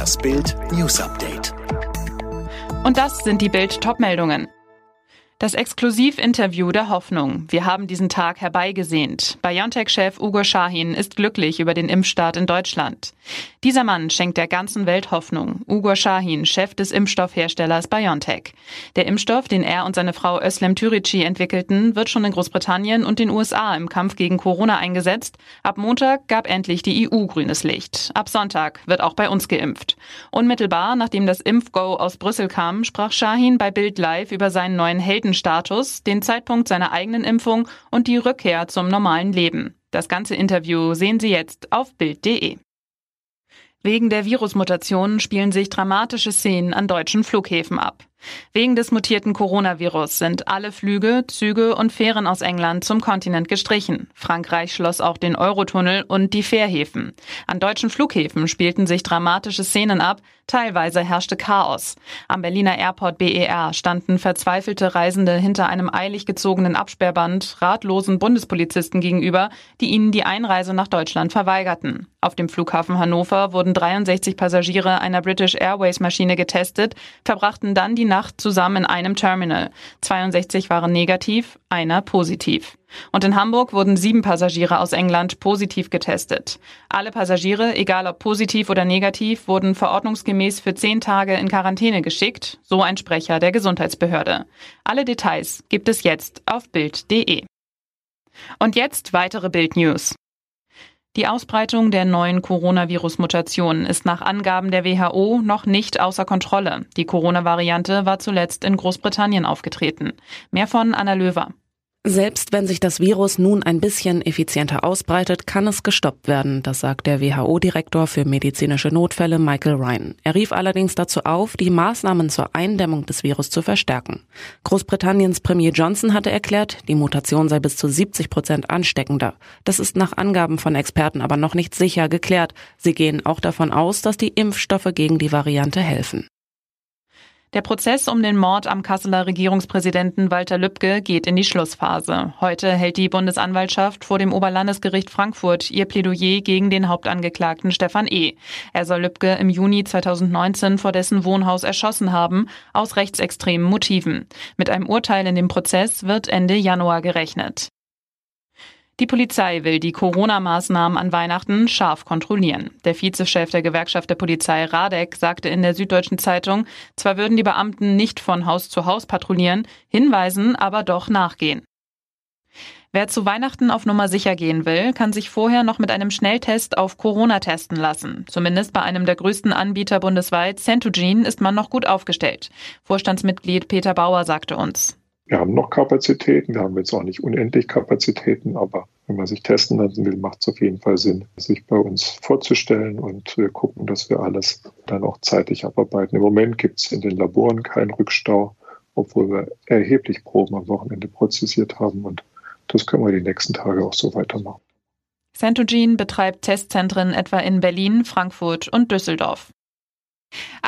Das Bild News Update. Und das sind die Bild Topmeldungen. Das Exklusivinterview der Hoffnung. Wir haben diesen Tag herbeigesehnt. BioNTech-Chef Ugo Shahin ist glücklich über den Impfstart in Deutschland. Dieser Mann schenkt der ganzen Welt Hoffnung. Ugo Shahin, Chef des Impfstoffherstellers BioNTech. Der Impfstoff, den er und seine Frau Özlem Türeci entwickelten, wird schon in Großbritannien und den USA im Kampf gegen Corona eingesetzt. Ab Montag gab endlich die EU grünes Licht. Ab Sonntag wird auch bei uns geimpft. Unmittelbar nachdem das Impfgo aus Brüssel kam, sprach Shahin bei Bild Live über seinen neuen Helden Status, den Zeitpunkt seiner eigenen Impfung und die Rückkehr zum normalen Leben. Das ganze Interview sehen Sie jetzt auf Bild.de. Wegen der Virusmutationen spielen sich dramatische Szenen an deutschen Flughäfen ab. Wegen des mutierten Coronavirus sind alle Flüge, Züge und Fähren aus England zum Kontinent gestrichen. Frankreich schloss auch den Eurotunnel und die Fährhäfen. An deutschen Flughäfen spielten sich dramatische Szenen ab, teilweise herrschte Chaos. Am Berliner Airport BER standen verzweifelte Reisende hinter einem eilig gezogenen Absperrband ratlosen Bundespolizisten gegenüber, die ihnen die Einreise nach Deutschland verweigerten. Auf dem Flughafen Hannover wurden 63 Passagiere einer British Airways Maschine getestet, verbrachten dann die Nacht zusammen in einem Terminal. 62 waren negativ, einer positiv. Und in Hamburg wurden sieben Passagiere aus England positiv getestet. Alle Passagiere, egal ob positiv oder negativ, wurden verordnungsgemäß für zehn Tage in Quarantäne geschickt, so ein Sprecher der Gesundheitsbehörde. Alle Details gibt es jetzt auf Bild.de. Und jetzt weitere Bild News. Die Ausbreitung der neuen Coronavirus-Mutation ist nach Angaben der WHO noch nicht außer Kontrolle. Die Corona-Variante war zuletzt in Großbritannien aufgetreten. Mehr von Anna Löwer. Selbst wenn sich das Virus nun ein bisschen effizienter ausbreitet, kann es gestoppt werden, das sagt der WHO-Direktor für medizinische Notfälle Michael Ryan. Er rief allerdings dazu auf, die Maßnahmen zur Eindämmung des Virus zu verstärken. Großbritanniens Premier Johnson hatte erklärt, die Mutation sei bis zu 70 Prozent ansteckender. Das ist nach Angaben von Experten aber noch nicht sicher geklärt. Sie gehen auch davon aus, dass die Impfstoffe gegen die Variante helfen. Der Prozess um den Mord am Kasseler Regierungspräsidenten Walter Lübcke geht in die Schlussphase. Heute hält die Bundesanwaltschaft vor dem Oberlandesgericht Frankfurt ihr Plädoyer gegen den Hauptangeklagten Stefan E. Er soll Lübcke im Juni 2019 vor dessen Wohnhaus erschossen haben, aus rechtsextremen Motiven. Mit einem Urteil in dem Prozess wird Ende Januar gerechnet. Die Polizei will die Corona-Maßnahmen an Weihnachten scharf kontrollieren. Der Vizechef der Gewerkschaft der Polizei Radek sagte in der Süddeutschen Zeitung, zwar würden die Beamten nicht von Haus zu Haus patrouillieren, hinweisen aber doch nachgehen. Wer zu Weihnachten auf Nummer sicher gehen will, kann sich vorher noch mit einem Schnelltest auf Corona testen lassen. Zumindest bei einem der größten Anbieter bundesweit, Centogene, ist man noch gut aufgestellt. Vorstandsmitglied Peter Bauer sagte uns. Wir haben noch Kapazitäten, wir haben jetzt auch nicht unendlich Kapazitäten, aber wenn man sich testen lassen will, macht es auf jeden Fall Sinn, sich bei uns vorzustellen und wir gucken, dass wir alles dann auch zeitig abarbeiten. Im Moment gibt es in den Laboren keinen Rückstau, obwohl wir erheblich Proben am Wochenende prozessiert haben und das können wir die nächsten Tage auch so weitermachen. Centogene betreibt Testzentren etwa in Berlin, Frankfurt und Düsseldorf.